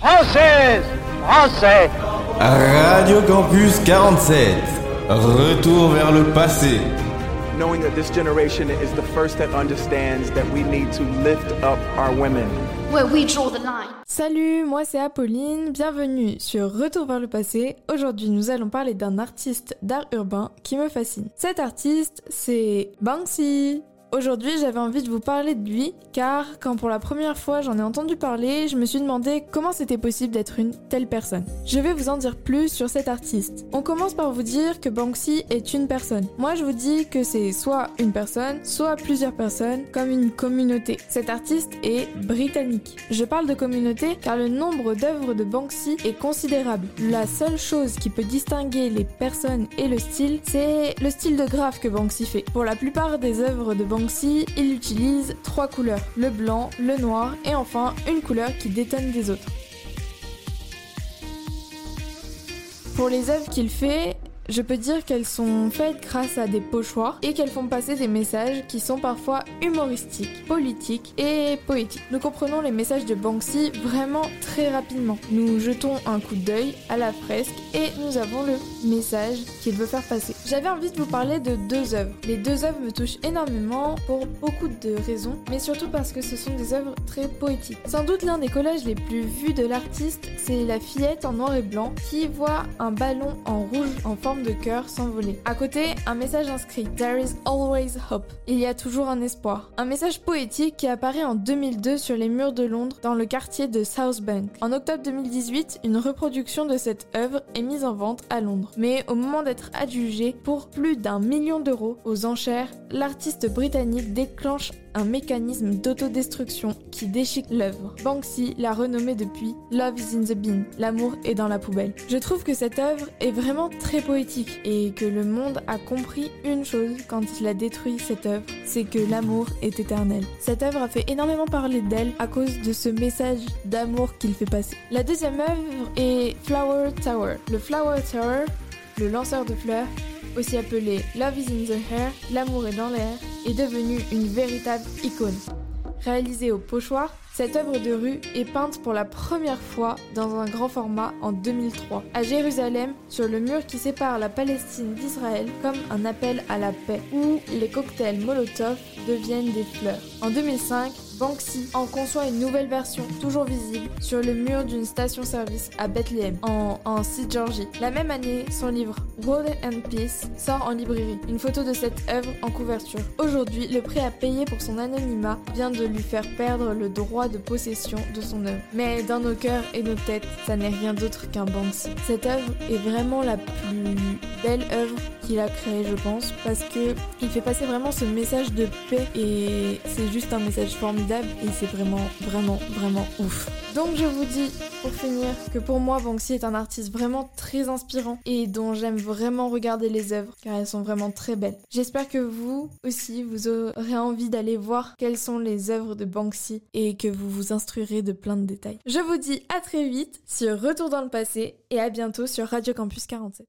Française Français Radio Campus 47. Retour vers le passé. knowing that this generation is the first that understands that we need to lift up our women. Where we draw the line. Salut, moi c'est Apolline, bienvenue sur Retour vers le passé. Aujourd'hui nous allons parler d'un artiste d'art urbain qui me fascine. Cet artiste c'est Banksy. Aujourd'hui, j'avais envie de vous parler de lui, car quand pour la première fois j'en ai entendu parler, je me suis demandé comment c'était possible d'être une telle personne. Je vais vous en dire plus sur cet artiste. On commence par vous dire que Banksy est une personne. Moi, je vous dis que c'est soit une personne, soit plusieurs personnes, comme une communauté. Cet artiste est britannique. Je parle de communauté car le nombre d'œuvres de Banksy est considérable. La seule chose qui peut distinguer les personnes et le style, c'est le style de graphe que Banksy fait. Pour la plupart des œuvres de Banksy, il utilise trois couleurs, le blanc, le noir et enfin une couleur qui détonne des autres. Pour les œuvres qu'il fait, je peux dire qu'elles sont faites grâce à des pochoirs et qu'elles font passer des messages qui sont parfois humoristiques, politiques et poétiques. Nous comprenons les messages de Banksy vraiment très rapidement. Nous jetons un coup d'œil à la fresque et nous avons le message qu'il veut faire passer. J'avais envie de vous parler de deux œuvres. Les deux œuvres me touchent énormément pour beaucoup de raisons, mais surtout parce que ce sont des œuvres très poétiques. Sans doute l'un des collages les plus vus de l'artiste, c'est la fillette en noir et blanc qui voit un ballon en rouge en forme de cœur s'envoler. À côté, un message inscrit There is always hope. Il y a toujours un espoir. Un message poétique qui apparaît en 2002 sur les murs de Londres dans le quartier de South Bank. En octobre 2018, une reproduction de cette œuvre est mise en vente à Londres. Mais au moment d'être adjugé pour plus d'un million d'euros aux enchères, l'artiste britannique déclenche un mécanisme d'autodestruction qui déchique l'œuvre. Banksy l'a renommée depuis Love is in the bin, l'amour est dans la poubelle. Je trouve que cette œuvre est vraiment très poétique et que le monde a compris une chose quand il a détruit cette œuvre, c'est que l'amour est éternel. Cette œuvre a fait énormément parler d'elle à cause de ce message d'amour qu'il fait passer. La deuxième œuvre est Flower Tower. Le Flower Tower, le lanceur de fleurs, aussi appelé Love is in the Air, l'amour est dans l'air, est devenu une véritable icône. Réalisée au pochoir, cette œuvre de rue est peinte pour la première fois dans un grand format en 2003, à Jérusalem, sur le mur qui sépare la Palestine d'Israël comme un appel à la paix, où les cocktails Molotov deviennent des fleurs. En 2005, Banksy en conçoit une nouvelle version, toujours visible, sur le mur d'une station-service à Bethléem, en, en Cisjordie. La même année, son livre War and Peace sort en librairie. Une photo de cette œuvre en couverture. Aujourd'hui, le prix à payer pour son anonymat vient de lui faire perdre le de possession de son œuvre. Mais dans nos cœurs et nos têtes, ça n'est rien d'autre qu'un Banksy. Cette œuvre est vraiment la plus belle œuvre qu'il a créée, je pense, parce que il fait passer vraiment ce message de paix et c'est juste un message formidable et c'est vraiment, vraiment, vraiment ouf. Donc je vous dis, pour finir, que pour moi, Banksy est un artiste vraiment très inspirant et dont j'aime vraiment regarder les œuvres car elles sont vraiment très belles. J'espère que vous aussi, vous aurez envie d'aller voir quelles sont les œuvres de Banksy et que vous vous instruirez de plein de détails. Je vous dis à très vite sur Retour dans le passé et à bientôt sur Radio Campus 47.